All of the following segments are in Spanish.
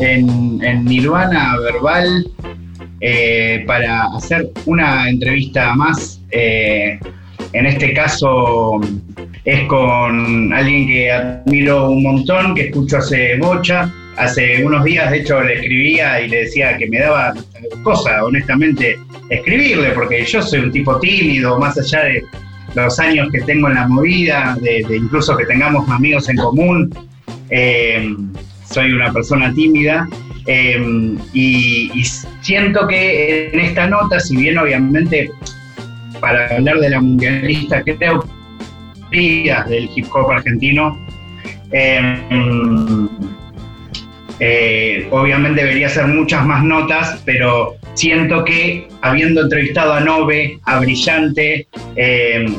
En, Nirvana Verbal eh, para hacer una entrevista más. Eh, en este caso es con alguien que admiro un montón, que escucho hace bocha. Hace unos días, de hecho, le escribía y le decía que me daba cosa, honestamente, escribirle, porque yo soy un tipo tímido, más allá de los años que tengo en la movida, de, incluso que tengamos amigos en común. Eh, soy una persona tímida eh, y, siento que en esta nota, si bien obviamente para hablar de la mundialista, creo del hip hop argentino. Eh, obviamente debería ser muchas más notas, pero siento que habiendo entrevistado a Nove, a Brillante, em,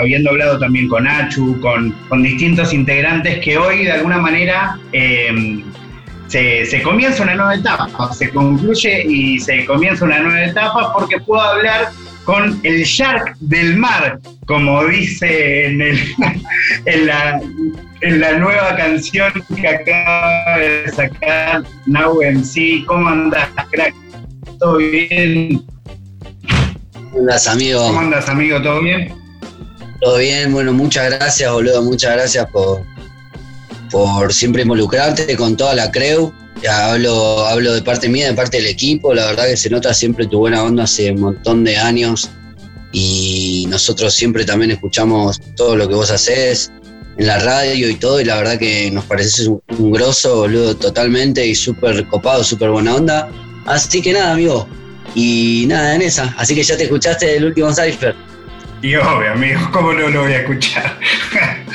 habiendo hablado también con Achu, con, distintos integrantes, que hoy de alguna manera em, se, comienza una nueva etapa, se concluye y se comienza una nueva etapa porque puedo hablar con el Shark del mar, como dice en, la, nueva canción que acaba de sacar Now MC. ¿Cómo andas, crack? ¿Todo bien? ¿Cómo andas, amigo? ¿Cómo andas, amigo? ¿Todo bien? Todo bien, bueno, muchas gracias, boludo, muchas gracias por, por siempre involucrarte con toda la creu ya hablo, hablo de parte mía, de parte del equipo, la verdad que se nota siempre tu buena onda hace un montón de años y nosotros siempre también escuchamos todo lo que vos haces en la radio y todo y la verdad que nos pareces un, grosso, boludo, totalmente y súper copado, súper buena onda. Así que nada, amigo, y nada en esa, así que ya te escuchaste el último Cypher. Y obvio, amigo, ¿cómo no lo voy a escuchar?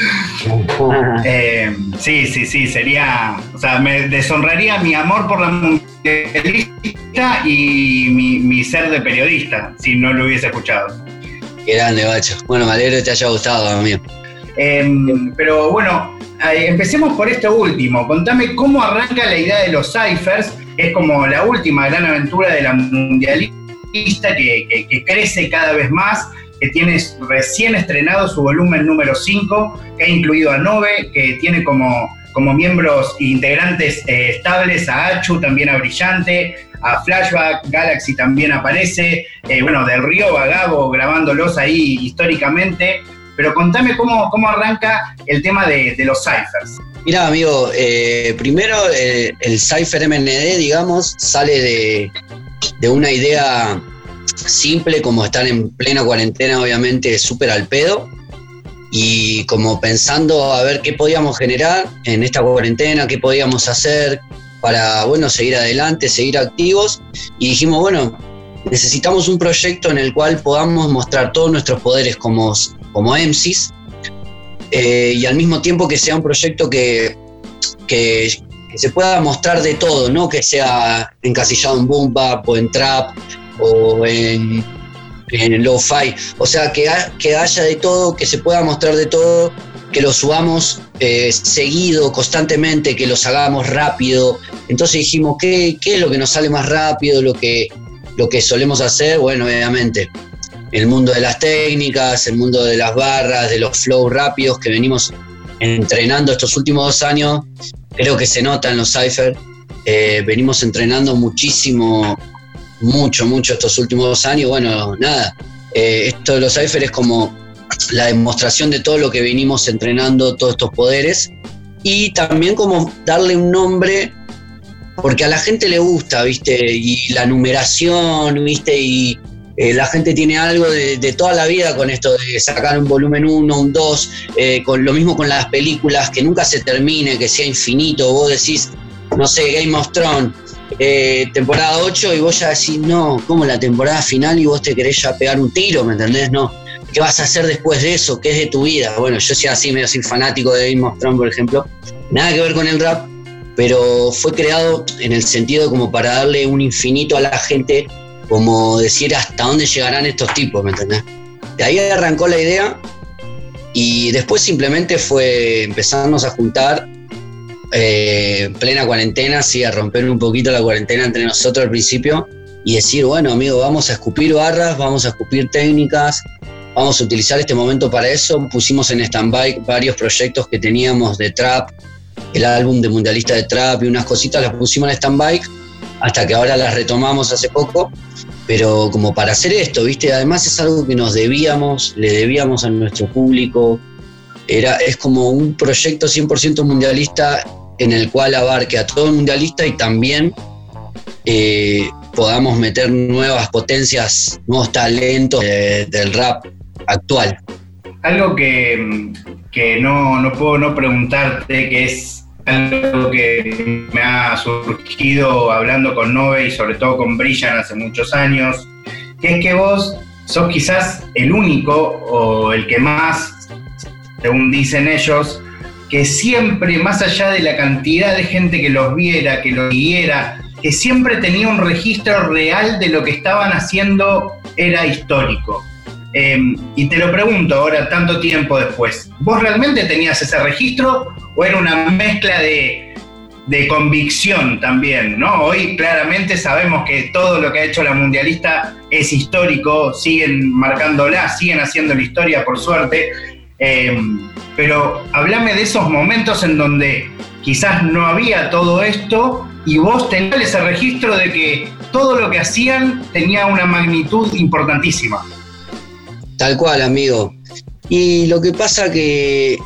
Eh, sí, sí, sí, sería. O sea, me deshonraría mi amor por la mundialista y mi, ser de periodista si no lo hubiese escuchado. Qué grande, bacho. Bueno, me alegro que te haya gustado, amigo. Em, pero bueno, empecemos por esto último. Contame cómo arranca la idea de los ciphers. Es como la última gran aventura de la mundialista que crece cada vez más que tiene recién estrenado su volumen número 5, que ha incluido a Nove, que tiene como, como miembros integrantes eh, estables a Achu, también a Brillante, a Flashback, Galaxy también aparece, eh, bueno, Del Río, Vagabo, grabándolos ahí históricamente. Pero contame cómo, cómo arranca el tema de, los ciphers. Mira, amigo, eh, primero el cipher MND, digamos, sale de, de una idea simple, como estar en plena cuarentena, obviamente, súper al pedo. Y como pensando a ver qué podíamos generar en esta cuarentena, qué podíamos hacer para, bueno, seguir adelante, seguir activos. Y dijimos, bueno, necesitamos un proyecto en el cual podamos mostrar todos nuestros poderes como, como MCs eh, y al mismo tiempo que sea un proyecto que, que, se pueda mostrar de todo, no que sea encasillado en boom o en trap o en, en lo-fi. O sea, que, que haya de todo, que se pueda mostrar de todo, que lo subamos eh, seguido, constantemente, que los hagamos rápido. Entonces dijimos, ¿qué, ¿qué, es lo que nos sale más rápido, lo que, lo que solemos hacer? Bueno, obviamente, el mundo de las técnicas, el mundo de las barras, de los flows rápidos que venimos entrenando estos últimos dos años, creo que se nota en los Cypher. Eh, venimos entrenando muchísimo mucho, mucho estos últimos dos años. Bueno, nada, eh, esto de los Cypher es como la demostración de todo lo que venimos entrenando, todos estos poderes, y también como darle un nombre, porque a la gente le gusta, ¿viste? Y la numeración, ¿viste? Y eh, la gente tiene algo de, toda la vida con esto de sacar un volumen 1, un 2, eh, con lo mismo con las películas, que nunca se termine, que sea infinito. Vos decís, no sé, Game of Thrones, eh, temporada 8 y vos ya decís, no, como la temporada final y vos te querés ya pegar un tiro, ¿me entendés? No. ¿Qué vas a hacer después de eso? ¿Qué es de tu vida? Bueno, yo soy así, medio así fanático de Game of Thrones, por ejemplo. Nada que ver con el rap, pero fue creado en el sentido como para darle un infinito a la gente, como decir hasta dónde llegarán estos tipos, ¿me entendés? De ahí arrancó la idea y después simplemente fue empezarnos a juntar eh, plena cuarentena, sí, a romper un poquito la cuarentena entre nosotros al principio y decir, bueno, amigo, vamos a escupir barras, vamos a escupir técnicas, vamos a utilizar este momento para eso. Pusimos en stand-by varios proyectos que teníamos de trap, el álbum de Mundialista de Trap y unas cositas las pusimos en stand-by hasta que ahora las retomamos hace poco. Pero como para hacer esto, ¿viste? Además es algo que nos debíamos, le debíamos a nuestro público. Era, es como un proyecto 100% mundialista en el cual abarque a todo el mundialista y también eh, podamos meter nuevas potencias, nuevos talentos del rap actual. Algo que, no, puedo no preguntarte, que es algo que me ha surgido hablando con Nove y sobre todo con Brillan hace muchos años, que es que vos sos quizás el único o el que más, según dicen ellos, que siempre, más allá de la cantidad de gente que los viera, que los siguiera, que siempre tenía un registro real de lo que estaban haciendo, era histórico. Em, y te lo pregunto ahora, tanto tiempo después, ¿vos realmente tenías ese registro o era una mezcla de, convicción también? ¿no? Hoy claramente sabemos que todo lo que ha hecho la mundialista es histórico, siguen marcándola, siguen haciendo la historia por suerte, em, pero háblame de esos momentos en donde quizás no había todo esto y vos tenías ese registro de que todo lo que hacían tenía una magnitud importantísima. Tal cual, amigo. Y lo que pasa que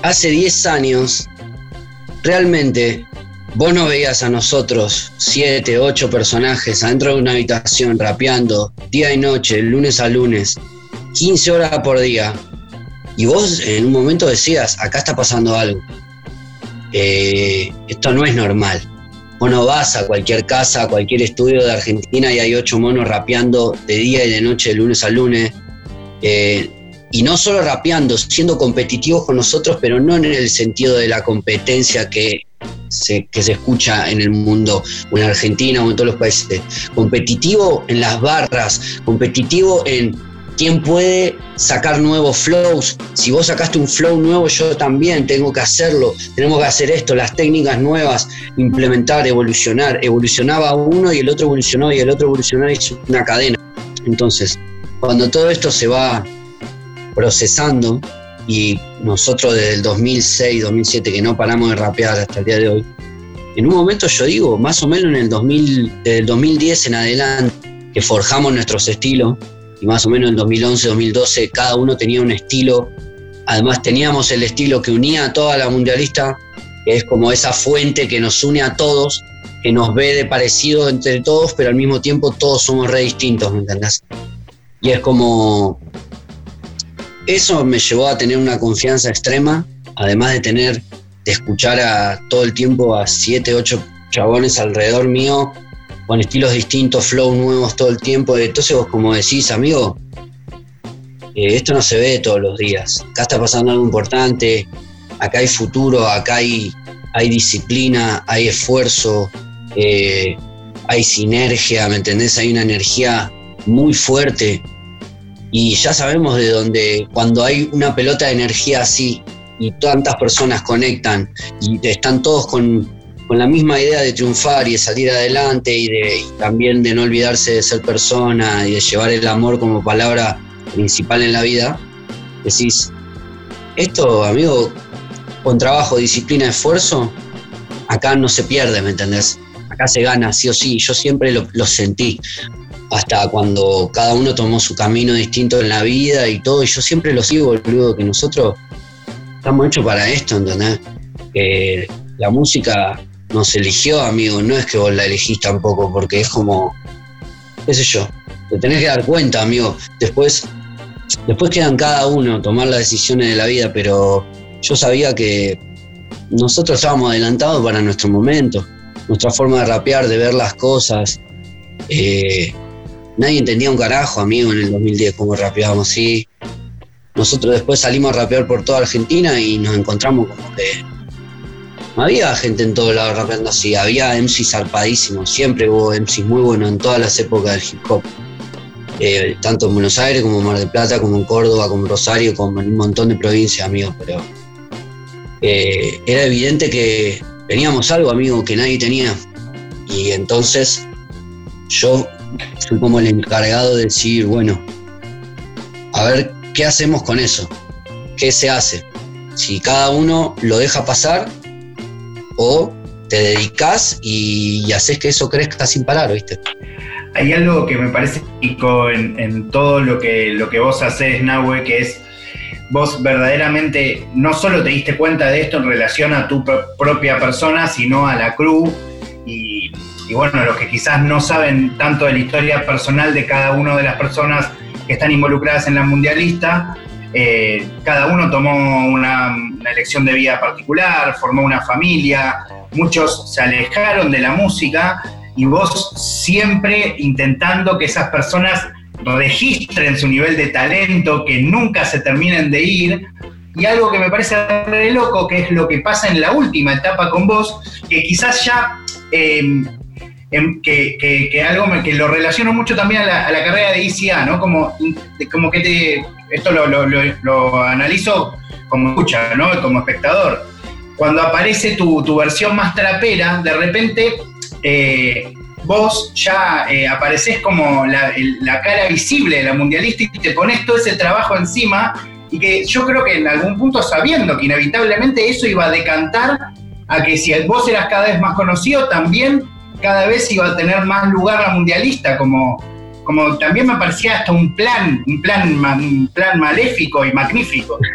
hace 10 años, realmente, vos no veías a nosotros, 7, 8 personajes adentro de una habitación rapeando día y noche, lunes a lunes, 15 horas por día. Y vos en un momento decías, acá está pasando algo. Eh, esto no es normal. Vos no vas a cualquier casa, a cualquier estudio de Argentina y hay ocho monos rapeando de día y de noche, de lunes a lunes. Eh, y no solo rapeando, siendo competitivos con nosotros, pero no en el sentido de la competencia que se, que se escucha en el mundo, o en Argentina o en todos los países. Competitivo en las barras, competitivo en quién puede sacar nuevos flows. Si vos sacaste un flow nuevo, yo también tengo que hacerlo. Tenemos que hacer esto, las técnicas nuevas, implementar, evolucionar. Evolucionaba uno y el otro evolucionó y el otro evolucionó y es una cadena. Entonces, cuando todo esto se va procesando y nosotros desde el 2006, 2007 que no paramos de rapear hasta el día de hoy, en un momento yo digo, más o menos en el 2000, desde el 2010 en adelante, que forjamos nuestros estilos, y más o menos en 2011, 2012 cada uno tenía un estilo, además teníamos el estilo que unía a toda la mundialista, que es como esa fuente que nos une a todos, que nos ve de parecido entre todos, pero al mismo tiempo todos somos re distintos, ¿me entendés? Y es como... Eso me llevó a tener una confianza extrema, además de tener, de escuchar a todo el tiempo a siete, ocho chabones alrededor mío, con estilos distintos, flow nuevos todo el tiempo. Entonces vos como decís, amigo, eh, esto no se ve todos los días. Acá está pasando algo importante, acá hay futuro, acá hay, hay disciplina, hay esfuerzo, eh, hay sinergia, ¿me entendés? Hay una energía muy fuerte y ya sabemos de dónde, cuando hay una pelota de energía así y tantas personas conectan y están todos con, la misma idea de triunfar y de salir adelante y, de, también de no olvidarse de ser persona y de llevar el amor como palabra principal en la vida, decís, esto, amigo, con trabajo, disciplina, esfuerzo, acá no se pierde, ¿me entendés? Acá se gana, sí o sí. Yo siempre lo sentí hasta cuando cada uno tomó su camino distinto en la vida y todo, y yo siempre lo sigo, boludo, que nosotros estamos hechos para esto, ¿entendés? Que la música nos eligió, amigo, no es que vos la elegís tampoco, porque es como, qué sé yo, te tenés que dar cuenta, amigo, después, después quedan cada uno tomar las decisiones de la vida, pero yo sabía que nosotros estábamos adelantados para nuestro momento, nuestra forma de rapear, de ver las cosas, eh, nadie entendía un carajo, amigo, en el 2010 cómo rapeábamos así. Nosotros después salimos a rapear por toda Argentina y nos encontramos como que no había gente en todos lados rapeando así, había MCs zarpadísimos, siempre hubo MCs muy buenos en todas las épocas del hip hop. Eh, tanto en Buenos Aires como en Mar del Plata, como en Córdoba, como en Rosario, como en un montón de provincias, amigos, pero eh, era evidente que teníamos algo, amigo, que nadie tenía. Y entonces yo fui como el encargado de decir, bueno, a ver ¿qué hacemos con eso? ¿Qué se hace? Si cada uno lo deja pasar o te dedicas y, haces que eso crezca sin parar, ¿viste? Hay algo que me parece rico en, todo lo que, lo que vos haces, Nahue, que es vos verdaderamente no solo te diste cuenta de esto en relación a tu propia persona, sino a la crew y, bueno, los que quizás no saben tanto de la historia personal de cada una de las personas que están involucradas en la mundialista, eh, cada uno tomó una, elección de vida particular, formó una familia, muchos se alejaron de la música y vos siempre intentando que esas personas registren su nivel de talento, que nunca se terminen de ir. Y algo que me parece re loco, que es lo que pasa en la última etapa con vos, que quizás ya, em, em, que, algo que lo relaciono mucho también a la, carrera de ICA, ¿no? Como, como que te, esto lo, analizo como escucha, ¿no? Como espectador. Cuando aparece tu, tu versión más trapera, de repente eh, vos ya eh, apareces como la, cara visible de la mundialista y te pones todo ese trabajo encima y que yo creo que en algún punto sabiendo que inevitablemente eso iba a decantar a que si vos eras cada vez más conocido, también cada vez iba a tener más lugar la mundialista, como, como también me parecía hasta un plan, un plan, un plan maléfico y magnífico.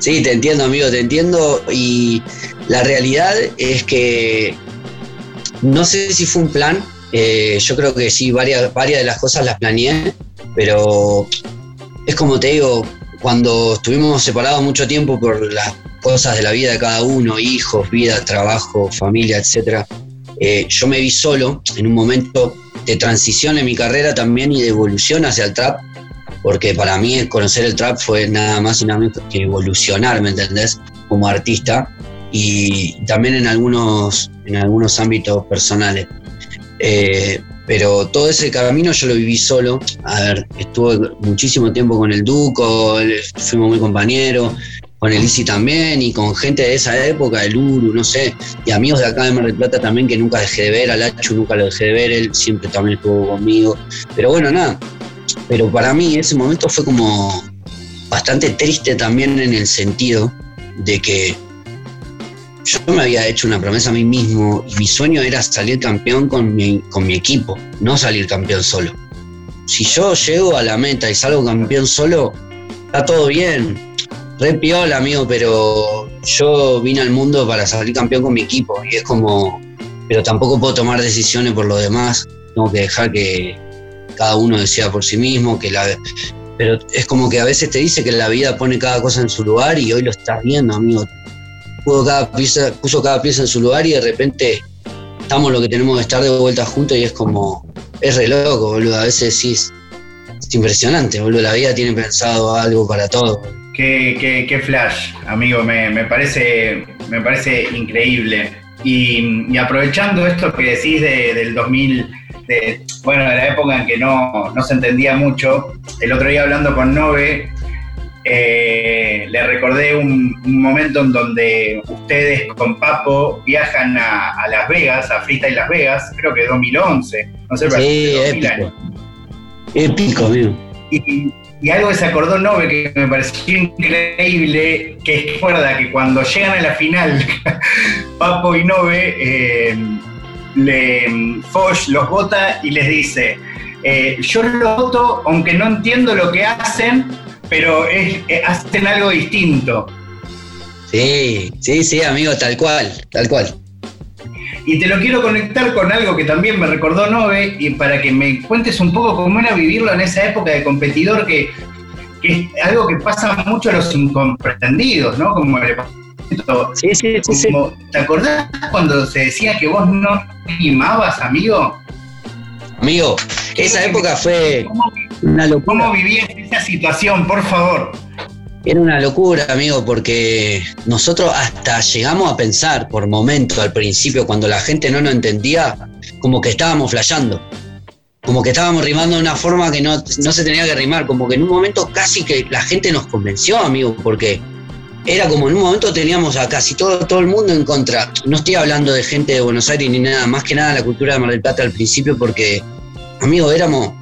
Sí, te entiendo, amigo, te entiendo. Y la realidad es que no sé si fue un plan. Eh, yo creo que sí, varias, varias de las cosas las planeé, pero es como te digo, cuando estuvimos separados mucho tiempo por las cosas de la vida de cada uno, hijos, vida, trabajo, familia, etc., eh, yo me vi solo en un momento de transición en mi carrera también y de evolución hacia el trap porque para mí conocer el trap fue nada más y nada menos que evolucionar, ¿me entendés? Como artista y también en algunos, en algunos ámbitos personales. Eh, pero todo ese camino yo lo viví solo. A ver, estuve muchísimo tiempo con el Duco, fuimos muy compañeros, con el Isi también y con gente de esa época, el Uru, no sé, y amigos de acá de Mar del Plata también que nunca dejé de ver, al Lachu nunca lo dejé de ver, él siempre también estuvo conmigo. Pero bueno, nada, pero para mí ese momento fue como bastante triste también en el sentido de que yo me había hecho una promesa a mí mismo y mi sueño era salir campeón con mi, con mi equipo, no salir campeón solo. Si yo llego a la meta y salgo campeón solo, está todo bien. Re piola, amigo, pero yo vine al mundo para salir campeón con mi equipo y es como, pero tampoco puedo tomar decisiones por lo demás. Tengo que dejar que, cada uno decía por sí mismo, que la, pero es como que a veces te dice que la vida pone cada cosa en su lugar y hoy lo estás viendo, amigo. Puso cada pieza, puso cada pieza en su lugar y de repente estamos lo que tenemos que estar de vuelta juntos y es como, es re loco, boludo. A veces sí es, impresionante, boludo. La vida tiene pensado algo para todo. Qué, qué, flash, amigo, me, parece, me parece increíble. Y, aprovechando esto que decís del 2000 bueno, de la época en que no, se entendía mucho, el otro día hablando con Nove, eh, le recordé un, momento en donde ustedes con Papo viajan a, Las Vegas, a Freestyle Las Vegas, creo que 2011, no sé, sí, épico. Épico, amigo. Y, algo que se acordó Nove que me pareció increíble, que es que que cuando llegan a la final, Papo y Nove, eh, le, Foch los vota y les dice, eh, yo lo voto aunque no entiendo lo que hacen, pero eh, hacen algo distinto. Sí, sí, sí, amigo, tal cual, tal cual. Y te lo quiero conectar con algo que también me recordó Nove, y para que me cuentes un poco cómo era vivirlo en esa época de competidor, que, es algo que pasa mucho a los incomprendidos, ¿no? Como le Sí, sí, sí, ¿Te acordás cuando se decía que vos no rimabas, amigo? Amigo, esa época fue una locura. ¿Cómo vivías esa situación, por favor? Era una locura, amigo, porque nosotros hasta llegamos a pensar por momentos al principio, cuando la gente no nos entendía, como que estábamos flayando. Como que estábamos rimando de una forma que no, no se tenía que rimar. Como que en un momento casi que la gente nos convenció, amigo, porque era como en un momento teníamos a casi todo, todo el mundo en contra. No estoy hablando de gente de Buenos Aires ni nada, más que nada la cultura de Mar del Plata al principio, porque amigo, éramos,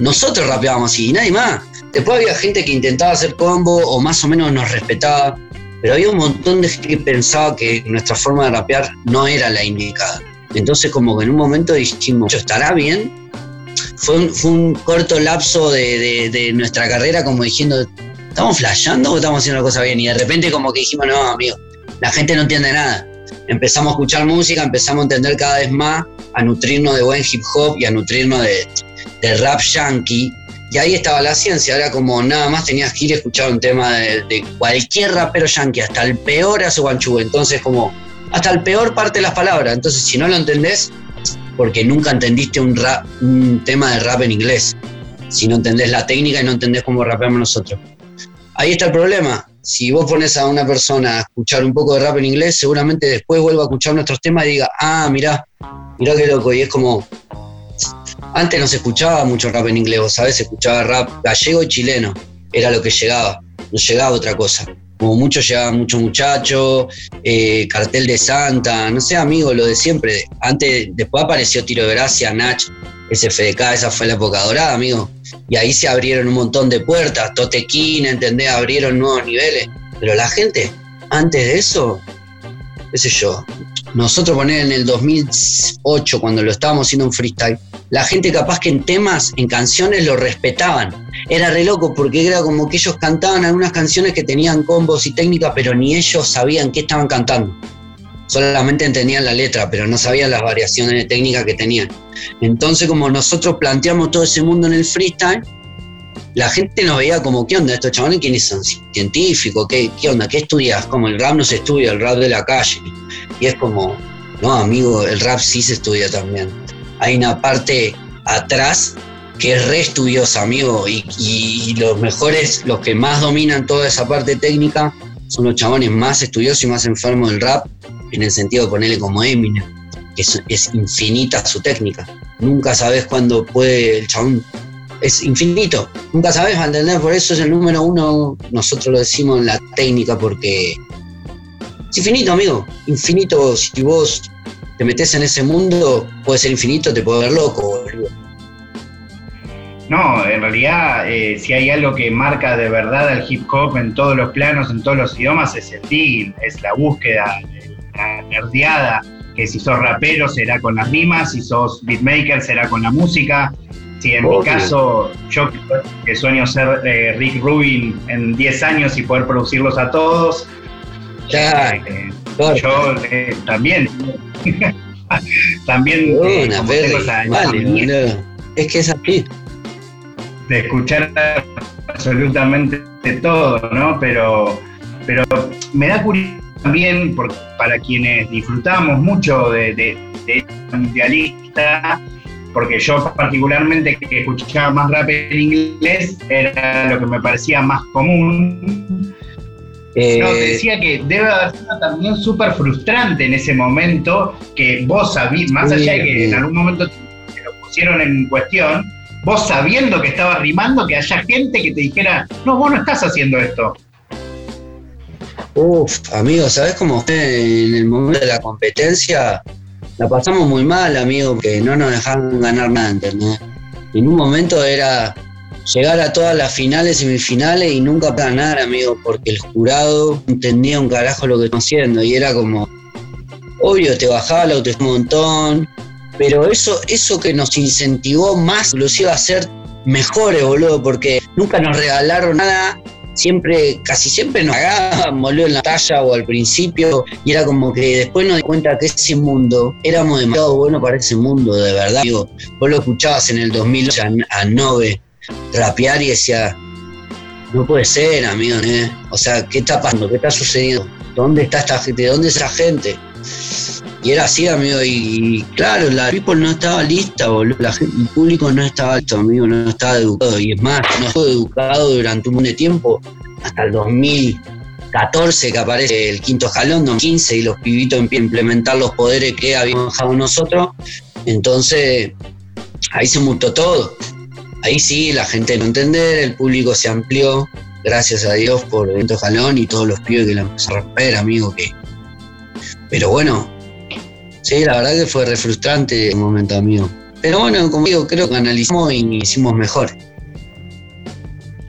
nosotros rapeábamos así y nadie más. Después había gente que intentaba hacer combo o más o menos nos respetaba, pero había un montón de gente que pensaba que nuestra forma de rapear no era la indicada. Entonces como que en un momento dijimos, ¿estará bien? Fue un, corto lapso de, nuestra carrera como diciendo, ¿estamos flasheando o estamos haciendo la cosa bien? Y de repente como que dijimos, no, amigo, la gente no entiende nada. Empezamos a escuchar música, empezamos a entender cada vez más, a nutrirnos de buen hip hop y a nutrirnos de, de rap yankee y ahí estaba la ciencia, era como nada más tenías que ir a escuchar un tema de, cualquier rapero yankee, hasta el peor hace guanchu. Entonces, como hasta el peor parte de las palabras. Entonces, si no lo entendés, porque nunca entendiste un, rap, un tema de rap en inglés. Si no entendés la técnica y no entendés cómo rapeamos nosotros. Ahí está el problema. Si vos pones a una persona a escuchar un poco de rap en inglés, seguramente después vuelva a escuchar nuestros temas y diga, ah, mirá, mirá qué loco. Y es como, antes no se escuchaba mucho rap en inglés, ¿sabes? Se escuchaba rap gallego y chileno, era lo que llegaba, no llegaba otra cosa. Como mucho llegaba mucho muchacho, eh, cartel de Santa, no sé, amigo, lo de siempre. Antes, después apareció Tiro de Gracia, Nach, SFDK, esa fue la época dorada, amigo. Y ahí se abrieron un montón de puertas, Totequín, ¿entendés? Abrieron nuevos niveles. Pero la gente, antes de eso, qué sé yo, nosotros poner en el 2008, cuando lo estábamos haciendo en freestyle, la gente capaz que en temas, en canciones lo respetaban. Era re loco porque era como que ellos cantaban algunas canciones que tenían combos y técnicas, pero ni ellos sabían qué estaban cantando. Solamente entendían la letra, pero no sabían las variaciones de técnica que tenían. Entonces, como nosotros planteamos todo ese mundo en el freestyle, la gente nos veía como, ¿qué onda estos chavales? ¿Quiénes son? ¿Científicos? ¿Qué, ¿Qué onda? ¿Qué estudias? Como el rap no se estudia, el rap de la calle. Y es como, no, amigo, el rap sí se estudia también. Hay una parte atrás que es re estudiosa, amigo, y, los mejores, los que más dominan toda esa parte técnica, son los chabones más estudiosos y más enfermos del rap, en el sentido de ponerle como Eminem, que es, infinita su técnica. Nunca sabes cuándo puede el chabón es infinito. Nunca sabes, ¿me entender? Por eso es el número uno, nosotros lo decimos en la técnica, porque es infinito, amigo. Infinito, si vos te metes en ese mundo, puede ser infinito, te puede ver loco, No, en realidad, eh, si hay algo que marca de verdad al hip hop en todos los planos, en todos los idiomas, es el dig, es la búsqueda, la nerdeada, que si sos rapero será con las rimas, si sos beatmaker será con la música, Sí, en mi caso, yo que sueño ser eh, Rick Rubin en 10 años y poder producirlos a todos. Ya, eh, yo eh, también. también vale, es que es así. De escuchar absolutamente de todo, ¿no? Pero, pero me da curiosidad también para quienes disfrutamos mucho de, de, de mundialista porque yo particularmente que escuchaba más rap en inglés era lo que me parecía más común. Eh, no, decía que debe haber sido también súper frustrante en ese momento que vos sabías, más allá de que en algún momento te lo pusieron en cuestión, vos sabiendo que estabas rimando, que haya gente que te dijera, no, vos no estás haciendo esto. Uf, amigo, ¿sabes cómo en el momento de la competencia? la pasamos muy mal, amigo, que no nos dejaron ganar nada, ¿entendés? En un momento era llegar a todas las finales, semifinales y nunca ganar, amigo, porque el jurado entendía un carajo lo que estamos haciendo y era como, obvio, te bajaba la autoestima un montón, pero eso, eso que nos incentivó más, inclusive a ser mejores, boludo, porque nunca nos regalaron nada siempre, casi siempre nos cagábamos boludo, en la talla o al principio, y era como que después nos di cuenta que ese mundo, éramos demasiado buenos para ese mundo, de verdad. Digo, vos lo escuchabas en el 2008 a, Nove rapear y decía, no puede ser, amigo, ¿eh? O sea, ¿qué está pasando? ¿Qué está sucediendo? ¿Dónde está esta gente? ¿Dónde es esa gente? Y era así, amigo, y, claro, la people no estaba lista, boludo. La el público no estaba listo, amigo, no estaba educado. Y es más, no estuvo educado durante un montón de tiempo, hasta el 2014 que aparece el quinto jalón, 2015, y los pibitos empiezan a implementar los poderes que habíamos dejado nosotros. Entonces, ahí se mutó todo. Ahí sí, la gente no entender, el público se amplió, gracias a Dios por quinto jalón y todos los pibes que la empezaron a romper, amigo, que... Pero bueno, Sí, la verdad que fue re frustrante el momento mío. pero bueno, como digo, creo que analizamos y hicimos mejor.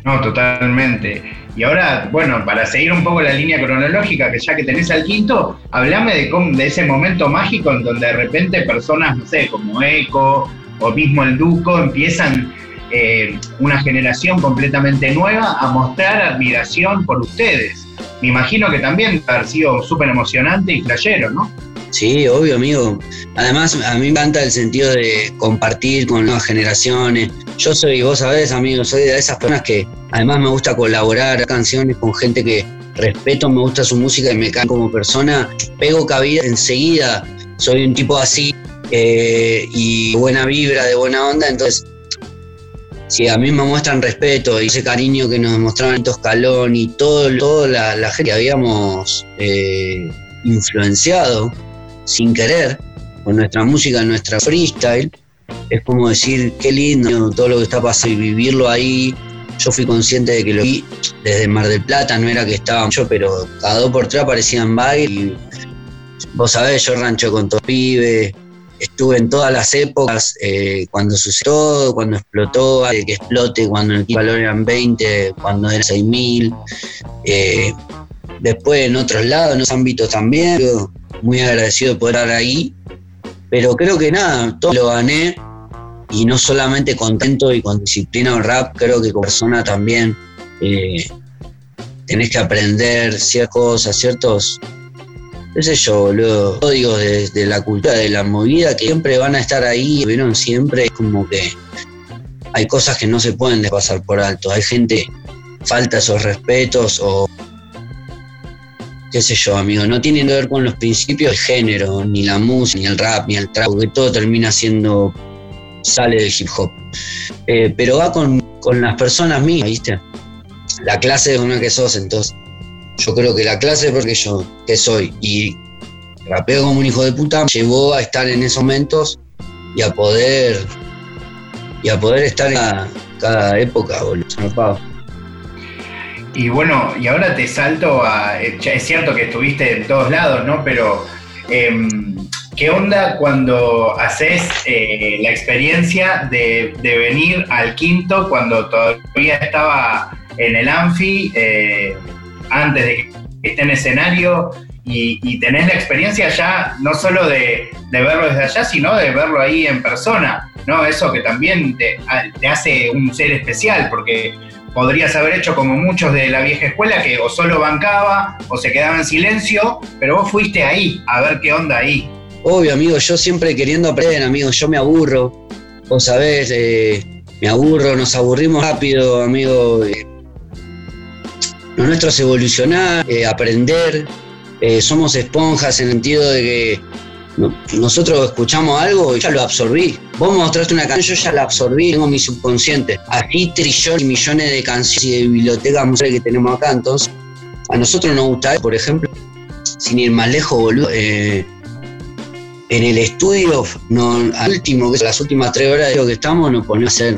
No, totalmente. Y ahora, bueno, para seguir un poco la línea cronológica, que ya que tenés al quinto, hablame de, cómo, de ese momento mágico en donde de repente personas, no sé, como Eco o mismo el Duco, empiezan eh, una generación completamente nueva a mostrar admiración por ustedes. Me imagino que también ha sido súper emocionante y playero, ¿no? Sí, obvio, amigo. Además, a mí me encanta el sentido de compartir con nuevas generaciones. Yo soy, vos sabés, amigo, soy de esas personas que además me gusta colaborar canciones con gente que respeto, me gusta su música y me cae como persona. Pego cabida enseguida. Soy un tipo así eh, y buena vibra, de buena onda. Entonces, si a mí me muestran respeto y ese cariño que nos demostraban en Toscalón y todo, toda la, gente que habíamos eh, influenciado sin querer con nuestra música, nuestra freestyle, es como decir, qué lindo todo lo que está pasando y vivirlo ahí. Yo fui consciente de que lo vi desde Mar del Plata, no era que estaba yo, pero cada dos por tres aparecían baile. Y vos sabés, yo rancho con todos pibes, estuve en todas las épocas, eh, cuando sucedió, cuando explotó, que explote, cuando el valor eran 20, cuando era 6.000. Eh, después en otros lados, en otros ámbitos también. muy agradecido de poder estar ahí. Pero creo que nada, todo lo gané y no solamente contento y con disciplina o rap, creo que como persona también eh, tenés que aprender ciertas cosas, ciertos qué sé yo, los códigos de, la cultura, de la movida, que siempre van a estar ahí, vieron siempre, como que hay cosas que no se pueden pasar por alto, hay gente, falta esos respetos o qué sé yo, amigo, no tienen que ver con los principios del género, ni la música, ni el rap, ni el trap, porque todo termina siendo, sale del hip hop. Eh, pero va con, con las personas mismas, ¿viste? La clase de una que sos, entonces yo creo que la clase, porque yo que soy y rapeo como un hijo de puta, llevó a estar en esos momentos y a poder y a poder estar en cada, época, boludo. Y bueno, y ahora te salto a. Es cierto que estuviste en todos lados, ¿no? Pero. Em, ¿Qué onda cuando haces eh, la experiencia de, venir al quinto cuando todavía estaba en el Anfi? Eh, antes de que esté en escenario y, tenés la experiencia ya no solo de, verlo desde allá, sino de verlo ahí en persona, ¿no? Eso que también te, hace un ser especial, porque podrías haber hecho como muchos de la vieja escuela que o solo bancaba o se quedaba en silencio, pero vos fuiste ahí a ver qué onda ahí. Obvio, amigo, yo siempre queriendo aprender, amigo, yo me aburro, vos sabés, eh, me aburro, nos aburrimos rápido, amigo. Eh, lo nuestro es evolucionar, eh, aprender. Eh, somos esponjas en el sentido de que nosotros escuchamos algo y ya lo absorbí. Vos mostraste una canción, yo ya la absorbí, tengo mi subconsciente. Así trillones y millones de canciones y de bibliotecas musicales que tenemos acá. Entonces, a nosotros nos gusta, por ejemplo, sin ir más lejos, boludo, eh, en el estudio, no, último, que las últimas tres horas de lo que estamos, nos ponemos a hacer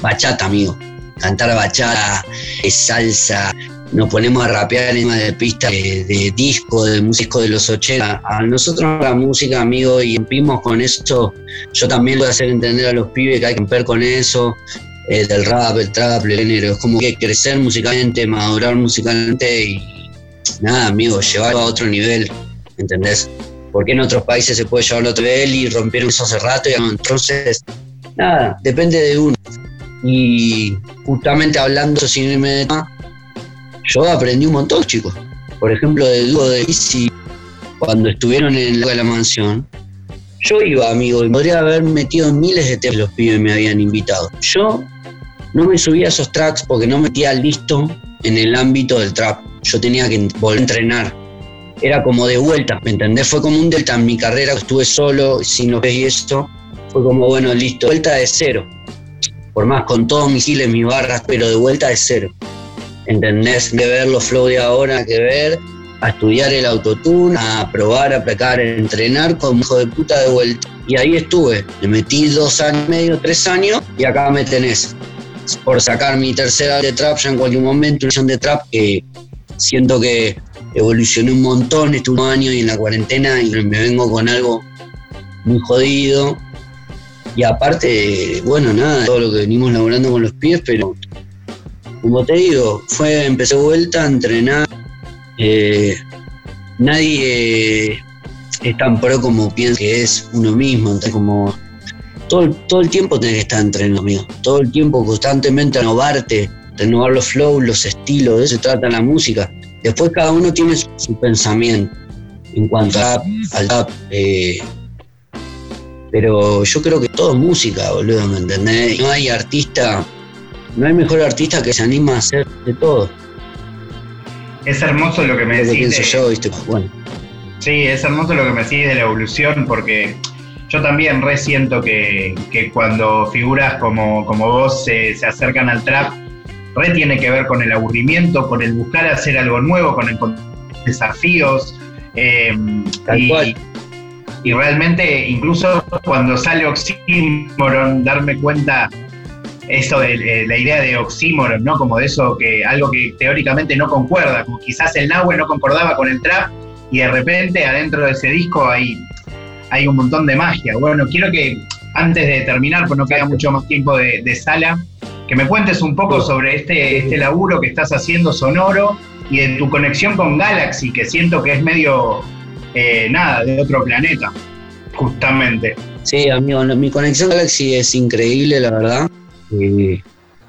bachata, amigo. Cantar bachata, salsa, nos ponemos a rapear en de pista de, disco, de músico de los 80. A nosotros la música, amigo, y rompimos con eso. Yo también voy a hacer entender a los pibes que hay que romper con eso, eh, del rap, el trap, el género. Es como que crecer musicalmente, madurar musicalmente y nada, amigo, llevarlo a otro nivel, ¿entendés? Porque en otros países se puede llevar a otro nivel y rompieron eso hace rato y entonces, nada, depende de uno. Y justamente hablando sin irme de yo aprendí un montón, chicos. Por ejemplo, del dúo de Easy, cuando estuvieron en la mansión, yo iba, amigo, y podría haber metido miles de temas los pibes me habían invitado. Yo no me subía a esos tracks porque no metía listo en el ámbito del trap. Yo tenía que volver a entrenar. Era como de vuelta, ¿me entendés? Fue como un delta en mi carrera, estuve solo, sin los y esto. Fue como, bueno, listo, vuelta de cero. Por más con todos mis giles, mis barras, pero de vuelta de cero. ¿Entendés? De ver los flow de ahora que ver, a estudiar el autotune, a probar, a aplicar, a entrenar con hijo de puta de vuelta. Y ahí estuve, le metí dos años y medio, tres años, y acá me tenés. Por sacar mi tercera de trap ya en cualquier momento, una de trap que siento que evolucioné un montón estos años y en la cuarentena y me vengo con algo muy jodido. Y aparte, bueno, nada, todo lo que venimos laburando con los pies, pero como te digo, fue, empecé vuelta a entrenar. Eh, nadie es tan pro como piensa que es uno mismo, entonces como todo, todo el tiempo tenés que estar entrenando, amigo. Todo el tiempo, constantemente renovarte, renovar los flows, los estilos, de eso se trata la música. Después cada uno tiene su, pensamiento en cuanto al rap. Eh, pero yo creo que todo es música, boludo, ¿me entendés? No hay artista, no hay mejor artista que se anima a hacer de todo. Es hermoso lo que me decís. yo, ¿viste? Bueno. Sí, es hermoso lo que me decís de la evolución, porque yo también resiento que, que cuando figuras como, como vos se, se, acercan al trap, re tiene que ver con el aburrimiento, con el buscar hacer algo nuevo, con el desafíos. Eh, y, y, realmente, incluso cuando sale Oxymoron, darme cuenta eso de, la idea de oxímoron, ¿no? Como de eso que algo que teóricamente no concuerda, como quizás el Nahue no concordaba con el trap y de repente adentro de ese disco hay, hay un montón de magia. Bueno, quiero que antes de terminar, pues no queda mucho más tiempo de, sala, que me cuentes un poco sobre este, este laburo que estás haciendo sonoro y de tu conexión con Galaxy, que siento que es medio, eh, nada, de otro planeta, justamente. Sí, amigo, mi conexión con Galaxy es increíble, la verdad. Eh,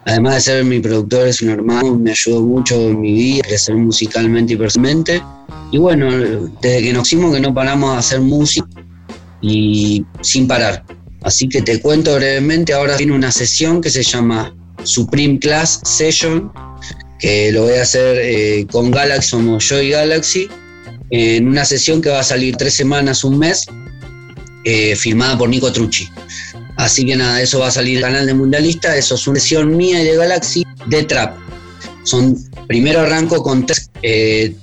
además de ser mi productor, es un hermano, me ayudó mucho en mi vida, a crecer musicalmente y personalmente. Y bueno, desde que nos hicimos que no paramos a hacer música y sin parar. Así que te cuento brevemente, ahora tiene una sesión que se llama Supreme Class Session, que lo voy a hacer eh, con Galaxy, somos yo y Galaxy, en una sesión que va a salir tres semanas, un mes, eh, filmada por Nico Trucci. Así que nada, eso va a salir canal de Mundialista, eso es una sesión mía y de Galaxy de Trap. Son, primero arranco con tres, eh,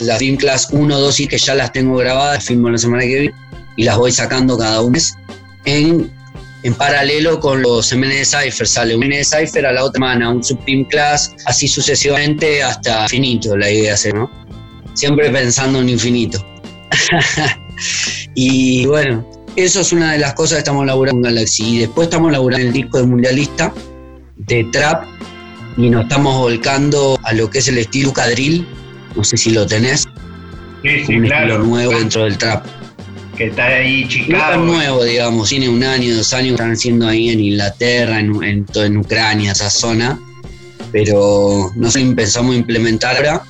las Dream Class 1, 2 y que ya las tengo grabadas, filmo la semana que viene y las voy sacando cada un mes en, en paralelo con los MN Cypher. Sale un MN Cypher a la otra semana, un Supreme Class, así sucesivamente hasta infinito la idea es, ¿no? Siempre pensando en infinito. y bueno, eso es una de las cosas que estamos laburando en Galaxy. Y después estamos laburando el disco de Mundialista de Trap y nos estamos volcando a lo que es el estilo Cadril. No sé si lo tenés. Sí, sí, un claro. estilo nuevo dentro del trap. Que está ahí Chicago. No nuevo, digamos. Tiene un año, dos años están haciendo ahí en Inglaterra, en, en, en Ucrania, esa zona. Pero no sé, empezamos a implementar ahora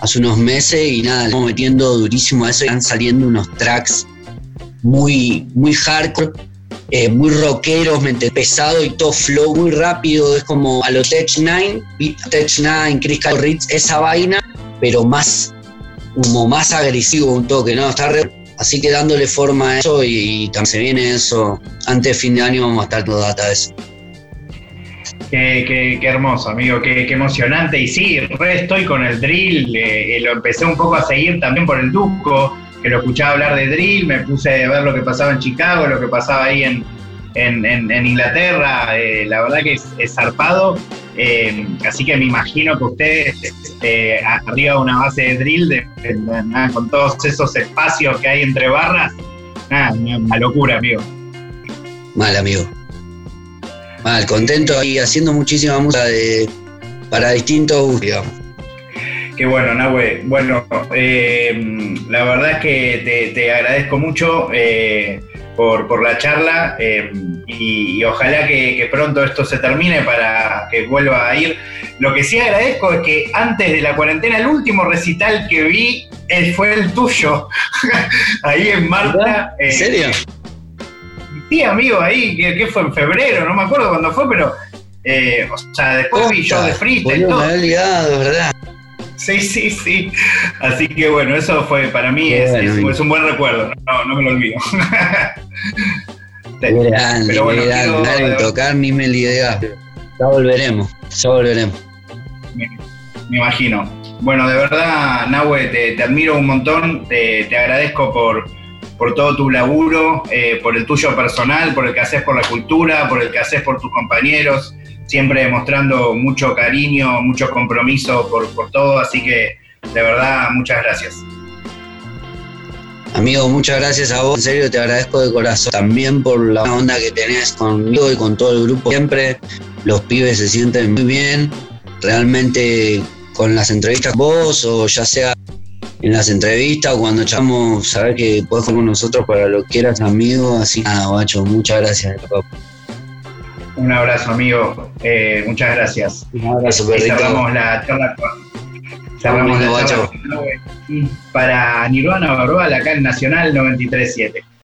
hace unos meses y nada, estamos metiendo durísimo a eso y están saliendo unos tracks muy, muy hardcore, eh, muy rockero, pesado y todo flow muy rápido, es como a los Tech 9, Tech 9, Chris Ritz, esa vaina, pero más, como más agresivo un toque, ¿no? Está Así que dándole forma a eso y, también se viene eso. Antes de fin de año vamos a estar todo data de eso. Qué, hermoso, amigo, qué, emocionante. Y sí, re estoy con el drill, eh, lo empecé un poco a seguir también por el Duco que lo escuchaba hablar de drill, me puse a ver lo que pasaba en Chicago, lo que pasaba ahí en, en, Inglaterra, eh, la verdad que es, zarpado, eh, así que me imagino que ustedes eh, arriba de una base de drill, con todos esos espacios que hay entre barras, una locura, amigo. Mal, amigo. Mal, contento ahí haciendo muchísima música de, para distintos, digamos. Qué bueno, Nahue. Bueno, eh, la verdad es que te, agradezco mucho eh, por, la charla eh, y, ojalá que, pronto esto se termine para que vuelva a ir. Lo que sí agradezco es que antes de la cuarentena, el último recital que vi fue el tuyo, ahí en Marta. ¿En serio? Sí, amigo, ahí, que, fue en febrero, no me acuerdo cuándo fue, pero o sea, después vi yo de freestyle. Todo. Me había olvidado, ¿verdad? Sí, sí, sí. Así que bueno, eso fue para mí es, un buen recuerdo, no, no me lo olvido. grande, Pero bueno, grande, tocar ni me Ya volveremos, ya volveremos. Me, imagino. Bueno, de verdad, Nahue, te, admiro un montón, te, agradezco por, por todo tu laburo, eh, por el tuyo personal, por el que haces por la cultura, por el que haces por tus compañeros siempre demostrando mucho cariño, mucho compromiso por, todo, así que de verdad muchas gracias. Amigo, muchas gracias a vos. En serio, te agradezco de corazón. También por la onda que tenés conmigo y con todo el grupo. Siempre los pibes se sienten muy bien. Realmente con las entrevistas vos o ya sea en las entrevistas o cuando echamos, saber que puedes con nosotros para lo que quieras, amigo. Así nada, guacho, muchas gracias. Un abrazo, amigo. Eh, muchas gracias. Un abrazo, perrito. Cerramos la charla con. Cerramos la charla con, para Nirvana Verbal acá en Nacional 93.7.